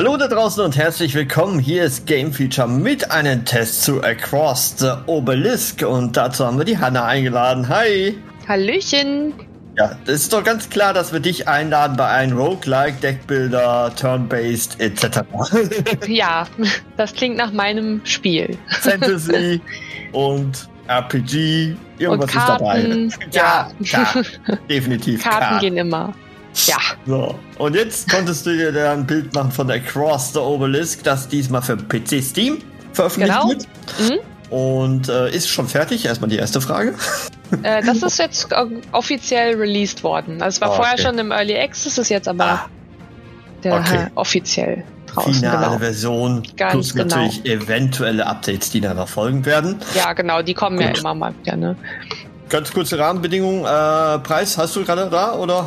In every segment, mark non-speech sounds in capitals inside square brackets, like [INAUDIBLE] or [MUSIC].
Hallo da draußen und herzlich willkommen. Hier ist Game Feature mit einem Test zu Across the Obelisk und dazu haben wir die Hanna eingeladen. Hi! Hallöchen! Ja, das ist doch ganz klar, dass wir dich einladen bei einem Roguelike, Deckbilder, Turn-Based etc. [LAUGHS] ja, das klingt nach meinem Spiel. Fantasy [LAUGHS] und RPG, irgendwas und Karten, ist dabei. Ja, ja [LAUGHS] definitiv. Karten, Karten gehen immer. Ja. So, und jetzt konntest du dir dann ein Bild machen von Across the Obelisk, das diesmal für PC Steam veröffentlicht genau. wird. Mhm. Und äh, ist schon fertig? Erstmal die erste Frage. Äh, das ist jetzt äh, offiziell released worden. Also es war oh, vorher schon im Early Access, ist jetzt aber ah. der okay. offiziell draußen. Finale genau. Version Ganz plus genau. natürlich eventuelle Updates, die danach folgen werden. Ja, genau, die kommen Gut. ja immer mal wieder. Ne? Ganz kurze Rahmenbedingungen. Äh, Preis hast du gerade da oder?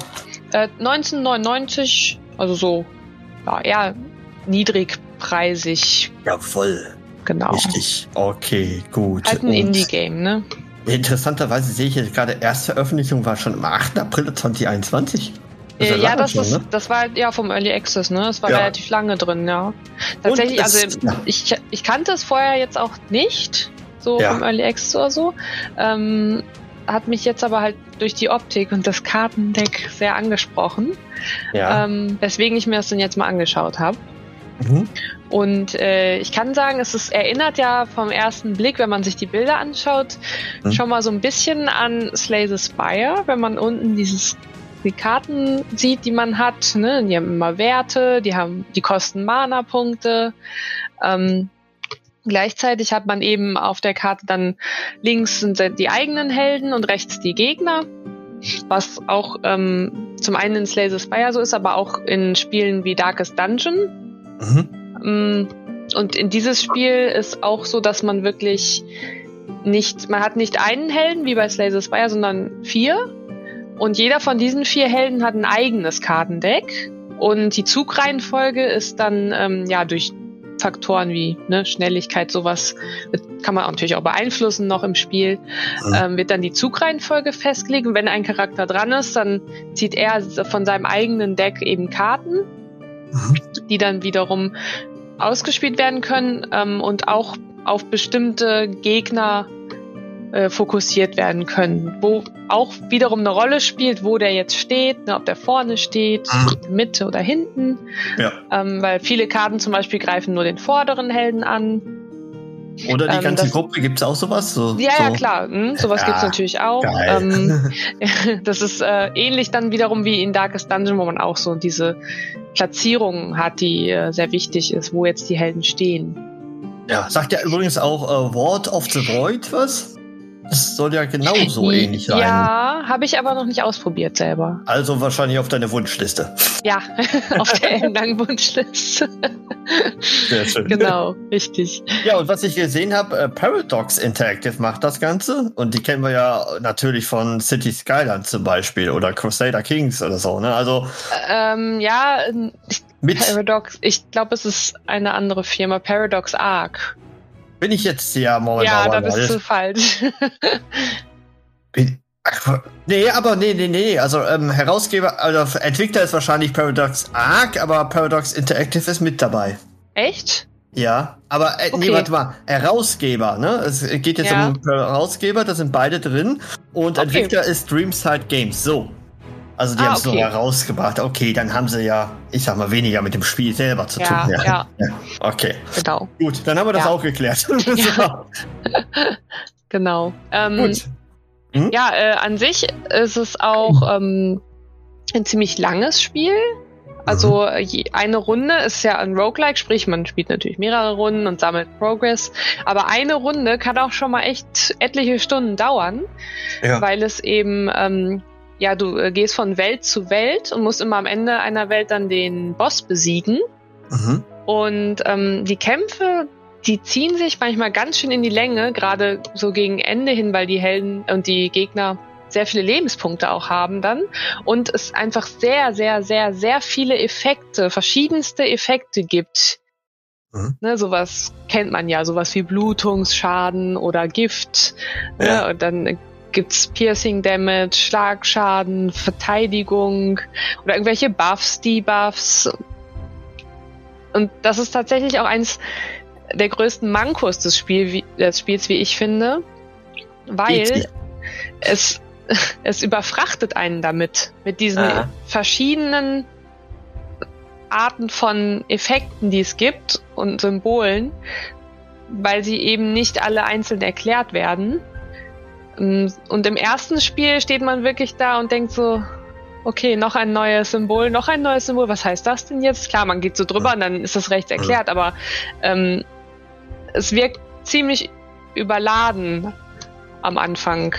Äh, 1999, also so ja, eher niedrigpreisig. Jawohl. Genau. Richtig. Okay, gut. Halt ein Indie-Game, ne? Interessanterweise sehe ich jetzt gerade, erste Veröffentlichung war schon am 8. April 2021. Das Äh, ja, lange das, schon, ist, ne? das war ja vom Early Access, ne? Das war Ja. relativ lange drin, ja. Tatsächlich, Und es- also ja. ich, ich kannte es vorher jetzt auch nicht, so Ja. vom Early Access oder so. Ähm, hat mich jetzt aber halt durch die Optik und das Kartendeck sehr angesprochen, Ja. ähm, weswegen ich mir das dann jetzt mal angeschaut habe. Mhm. Und äh, ich kann sagen, es ist, erinnert ja vom ersten Blick, wenn man sich die Bilder anschaut, Mhm. schon mal so ein bisschen an Slay the Spire, wenn man unten dieses die Karten sieht, die man hat. Ne? Die haben immer Werte, die haben, die kosten Mana-Punkte. Ähm, gleichzeitig hat man eben auf der Karte dann links sind die eigenen Helden und rechts die Gegner. Was auch ähm, zum einen in Slay the Spire so ist, aber auch in Spielen wie Darkest Dungeon. Mhm. Mm, Und in dieses Spiel ist auch so, dass man wirklich nicht, man hat nicht einen Helden wie bei Slay the Spire, sondern vier. Und jeder von diesen vier Helden hat ein eigenes Kartendeck. Und die Zugreihenfolge ist dann ähm, ja durch Faktoren wie ne, Schnelligkeit, sowas kann man natürlich auch beeinflussen noch im Spiel, ähm, wird dann die Zugreihenfolge festgelegt. Und wenn ein Charakter dran ist, dann zieht er von seinem eigenen Deck eben Karten Mhm. die dann wiederum ausgespielt werden können ähm, und auch auf bestimmte Gegner äh, fokussiert werden können, wo auch wiederum eine Rolle spielt, wo der jetzt steht, ne, ob der vorne steht, Mhm. in der Mitte oder hinten, Ja. ähm, weil viele Karten zum Beispiel greifen nur den vorderen Helden an. Oder die Ähm, ganze das- Gruppe, gibt es auch sowas? So, Ja, so. ja, klar, hm, sowas Ja, gibt's natürlich auch. Ähm, [LAUGHS] [LAUGHS] das ist äh, ähnlich dann wiederum wie in Darkest Dungeon, wo man auch so diese Platzierung hat, die äh, sehr wichtig ist, wo jetzt die Helden stehen. ja, sagt ja übrigens auch äh, Ward of the Void was? Das soll ja genauso [LAUGHS] ähnlich sein. Ja, habe ich aber noch nicht ausprobiert selber. Also wahrscheinlich auf deine Wunschliste. Ja, [LAUGHS] auf der ellenlangen Wunschliste. Sehr schön. genau, richtig. Ja, und was ich gesehen habe, äh, Paradox Interactive macht das Ganze. Und die kennen wir ja natürlich von City Skyline zum Beispiel oder Crusader Kings oder so. Ne? Also Ähm, ja, ich, Paradox, ich glaube, es ist eine andere Firma, Paradox Arc. Bin ich jetzt ja momentan. ja, da bist du falsch. [LAUGHS] bin, ach, nee, aber nee, nee, nee. Also ähm, Herausgeber, also Entwickler ist wahrscheinlich Paradox Arc, aber Paradox Interactive ist mit dabei. Echt? Ja, aber äh, nee, Okay. warte mal, Herausgeber, ne? Es geht jetzt Ja. um Herausgeber, da sind beide drin. Und Okay. Entwickler ist Dreamside Games. So. Also die Ah, haben es okay. nur herausgebracht. Okay, dann haben sie ja, ich sag mal, weniger mit dem Spiel selber zu Ja, tun. ja. [LAUGHS] Okay, Genau, gut, dann haben wir das Ja. auch geklärt. [LAUGHS] [LAUGHS] Ja. genau. Ähm, Gut. Hm? Ja, äh, an sich ist es auch ähm, ein ziemlich langes Spiel. Also mhm. je, eine Runde ist ja ein Roguelike, sprich man spielt natürlich mehrere Runden und sammelt Progress. Aber eine Runde kann auch schon mal echt etliche Stunden dauern, ja. weil es eben, ähm, ja, du äh, gehst von Welt zu Welt und musst immer am Ende einer Welt dann den Boss besiegen. Mhm. Und ähm, die Kämpfe, die ziehen sich manchmal ganz schön in die Länge, gerade so gegen Ende hin, weil die Helden und die Gegner sehr viele Lebenspunkte auch haben dann und es einfach sehr, sehr, sehr, sehr viele Effekte, verschiedenste Effekte gibt. Mhm. Ne, sowas kennt man ja, sowas wie Blutungsschaden oder Gift. Ne, ja. Ne, und dann gibt's Piercing Damage, Schlagschaden, Verteidigung oder irgendwelche Buffs, Debuffs. Und das ist tatsächlich auch eins der größten Mankos des, Spiel, wie, des Spiels, wie ich finde, weil es [LAUGHS] es überfrachtet einen damit, mit diesen ah. verschiedenen Arten von Effekten, die es gibt und Symbolen, weil sie eben nicht alle einzeln erklärt werden. Und im ersten Spiel steht man wirklich da und denkt so, okay, noch ein neues Symbol, noch ein neues Symbol, was heißt das denn jetzt? Klar, man geht so drüber und dann ist das rechts erklärt, aber ähm, es wirkt ziemlich überladen am Anfang.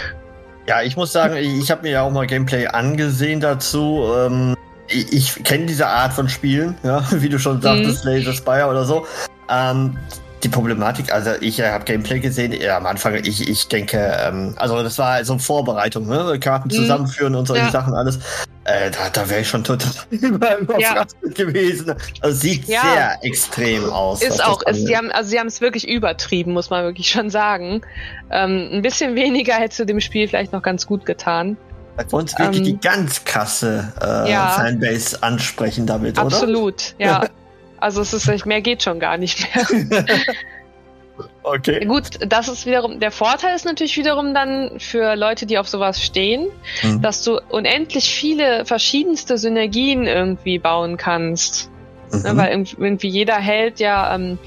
Ja, ich muss sagen, ich habe mir ja auch mal Gameplay angesehen dazu. Ähm, ich, ich kenne diese Art von Spielen, ja, [LAUGHS] wie du schon sagtest, mhm. Laser Spire oder so. Ähm, die Problematik, also ich äh, habe Gameplay gesehen, ja, am Anfang, ich, ich denke, ähm, also das war so Vorbereitung, ne? Karten mhm. zusammenführen und solche ja. Sachen alles. Äh, da da wäre ich schon total [LAUGHS] ja. gewesen. Also sieht ja. sehr extrem aus. Ist auch, ist, sie haben, also sie haben es wirklich übertrieben, muss man wirklich schon sagen. Ähm, ein bisschen weniger hätte zu dem Spiel vielleicht noch ganz gut getan. Bei uns wirklich ähm, die ganz krasse äh. Fanbase ansprechen damit, Absolut, oder? Absolut, ja. [LAUGHS] Also es ist mehr geht schon gar nicht mehr. [LAUGHS] okay. Gut, das ist wiederum, der Vorteil ist natürlich wiederum dann für Leute, die auf sowas stehen, mhm. dass du unendlich viele verschiedenste Synergien irgendwie bauen kannst. Ne, mhm. Weil irgendwie jeder Held ja ähm,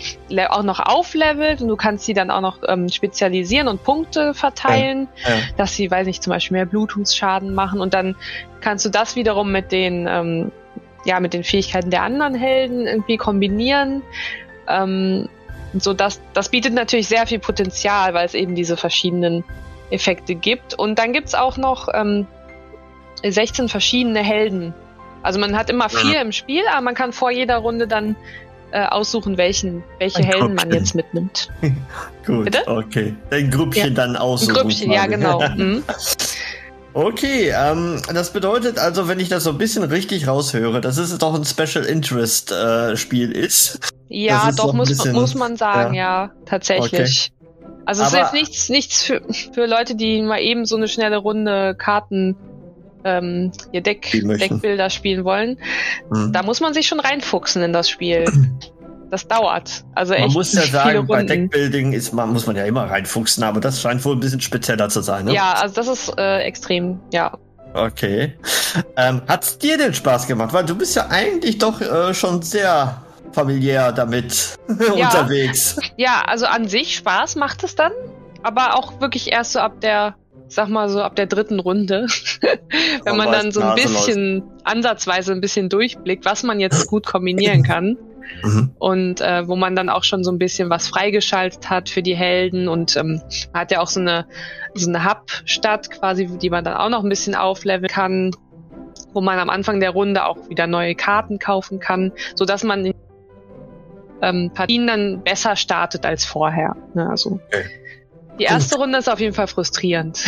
auch noch auflevelt und du kannst sie dann auch noch ähm, spezialisieren und Punkte verteilen, ja. Ja. dass sie, weiß nicht, zum Beispiel mehr Blutungsschaden machen und dann kannst du das wiederum mit den ähm, ja, mit den Fähigkeiten der anderen Helden irgendwie kombinieren. Ähm, so das, das bietet natürlich sehr viel Potenzial, weil es eben diese verschiedenen Effekte gibt. Und dann gibt's auch noch ähm, 16 verschiedene Helden. Also man hat immer vier ja. im Spiel, aber man kann vor jeder Runde dann äh, aussuchen, welchen, welche Ein Helden Gruppchen. man jetzt mitnimmt. [LAUGHS] Gut, Bitte? okay. Ein Grüppchen ja. dann aussuchen. Ein Grüppchen, ja, genau. [LAUGHS] Mhm. Okay, ähm, das bedeutet also, wenn ich das so ein bisschen richtig raushöre, dass es doch ein Special Interest äh, Spiel ist. Ja, doch, muss, bisschen, muss man sagen, ja, ja tatsächlich. Okay. Also es Aber, ist jetzt nichts, nichts für, für Leute, die mal eben so eine schnelle Runde Karten ähm, ihr Deck, Deckbilder spielen wollen. Mhm. Da muss man sich schon reinfuchsen in das Spiel. [CLEARS THROAT] das dauert. Also man echt muss ja sagen, bei Deckbuilding ist man, muss man ja immer reinfuchsen, aber das scheint wohl ein bisschen spezieller zu sein. Ne? Ja, also das ist äh, extrem, ja. Okay. Ähm, hat's dir denn Spaß gemacht? Weil du bist ja eigentlich doch äh, schon sehr familiär damit [LAUGHS] ja. unterwegs. Ja, also an sich Spaß macht es dann, aber auch wirklich erst so ab der, sag mal so ab der dritten Runde, [LAUGHS] wenn man, dann so ein bisschen ansatzweise ein bisschen durchblickt, was man jetzt gut kombinieren kann. Mhm. Und äh, wo man dann auch schon so ein bisschen was freigeschaltet hat für die Helden und ähm, man hat ja auch so eine, so eine Hub-Stadt quasi, die man dann auch noch ein bisschen aufleveln kann, wo man am Anfang der Runde auch wieder neue Karten kaufen kann, so dass man in ähm, Partien dann besser startet als vorher. Ne? Also okay. die erste Gut. Runde ist auf jeden Fall frustrierend.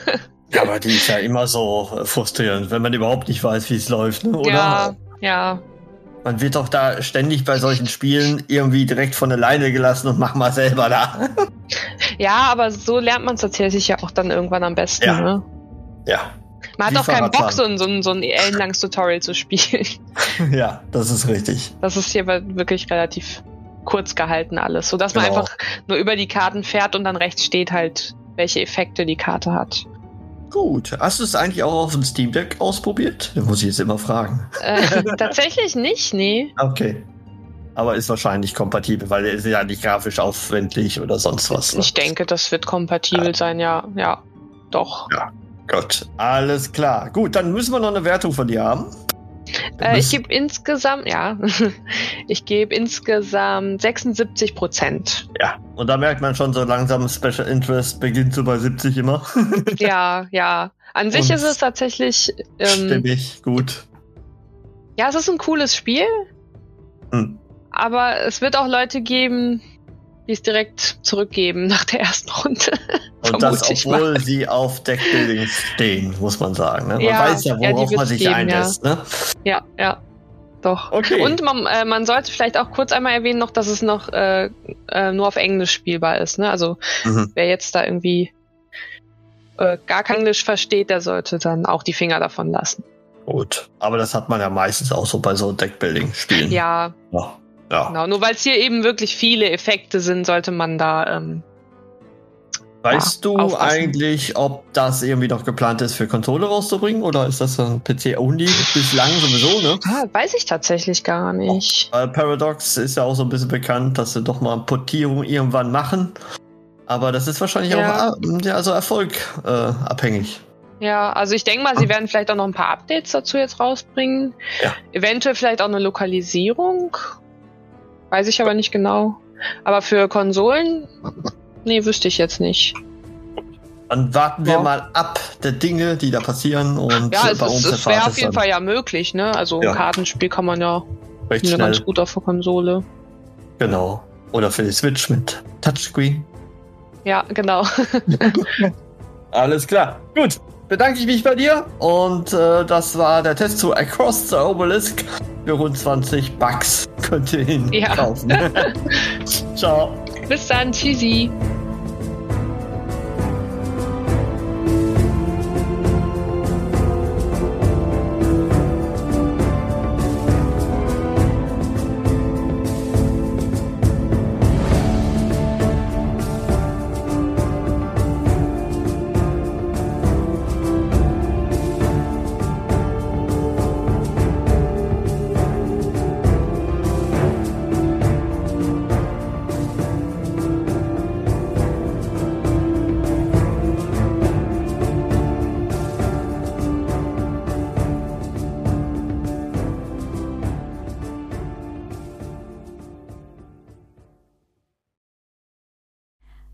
[LAUGHS] ja, aber die ist ja immer so frustrierend, wenn man überhaupt nicht weiß, wie es läuft, ne? oder? Ja, ja. Man wird doch da ständig bei solchen Spielen irgendwie direkt von alleine gelassen und mach mal selber da. Ja, aber so lernt man es tatsächlich ja auch dann irgendwann am besten. Ja. Ne? ja. Man hat auch keinen Bock, so ein, so ein, so ein ellenlanges Tutorial zu spielen. [LAUGHS] Ja, das ist richtig. Das ist hier wirklich relativ kurz gehalten alles, sodass man genau. einfach nur über die Karten fährt und dann rechts steht halt, welche Effekte die Karte hat. Gut. Hast du es eigentlich auch auf dem Steam Deck ausprobiert? Da muss ich jetzt immer fragen. Äh, [LAUGHS] tatsächlich nicht, nee. Okay. Aber ist wahrscheinlich kompatibel, weil er ist ja nicht grafisch aufwendig oder sonst was. Ne? Ich denke, das wird kompatibel ja. sein, ja. Ja, doch. Ja, Gott. Alles klar. Gut, dann müssen wir noch eine Wertung von dir haben. Äh, ich gebe insgesamt, ja, [LAUGHS] ich gebe insgesamt 76 Prozent. Ja, und da merkt man schon so langsam, Special Interest beginnt so bei 70 immer. [LAUGHS] ja, ja. An sich und ist es tatsächlich. Ähm, stimmig, gut. Ja, es ist ein cooles Spiel. Hm. Aber es wird auch Leute geben, die es direkt zurückgeben nach der ersten Runde. [LAUGHS] Und das, obwohl sie auf Deckbuilding stehen, muss man sagen. Ne? Man ja, weiß ja, worauf ja, man sich geben, einlässt. Ja. Ne? ja, ja. Doch. Okay. Und man, äh, man sollte vielleicht auch kurz einmal erwähnen noch, dass es noch äh, äh, nur auf Englisch spielbar ist. Ne? Also mhm. wer jetzt da irgendwie äh, gar kein Englisch versteht, der sollte dann auch die Finger davon lassen. Gut. Aber das hat man ja meistens auch so bei so Deckbuilding-Spielen. Ja. ja. Ja. Genau, nur weil es hier eben wirklich viele Effekte sind, sollte man da. Ähm, weißt ja, du aufpassen. eigentlich, ob das irgendwie noch geplant ist, für Konsole rauszubringen oder ist das ein PC-only bislang sowieso, ne? Ah, weiß ich tatsächlich gar nicht. Oh, Paradox ist ja auch so ein bisschen bekannt, dass sie doch mal Portierung irgendwann machen. Aber das ist wahrscheinlich ja. auch ja, also Erfolg äh, abhängig. Ja, also ich denke mal, sie werden vielleicht auch noch ein paar Updates dazu jetzt rausbringen. Ja. Eventuell vielleicht auch eine Lokalisierung Weiß ich aber nicht genau. Aber für Konsolen, nee, wüsste ich jetzt nicht. Dann warten wir ja. mal ab der Dinge, die da passieren und ja, es, bei uns es wäre auf jeden Fall ja möglich, ne? Also ja. ein Kartenspiel kann man ja Recht schnell. ganz gut auf der Konsole. Genau. Oder für die Switch mit Touchscreen. Ja, genau. [LAUGHS] Alles klar. Gut. Bedanke ich mich bei dir und äh, das war der Test zu Across the Obelisk für rund 20 Bucks könnt ihr ihn ja. kaufen. [LAUGHS] [LAUGHS] Ciao. Bis dann. Tschüssi.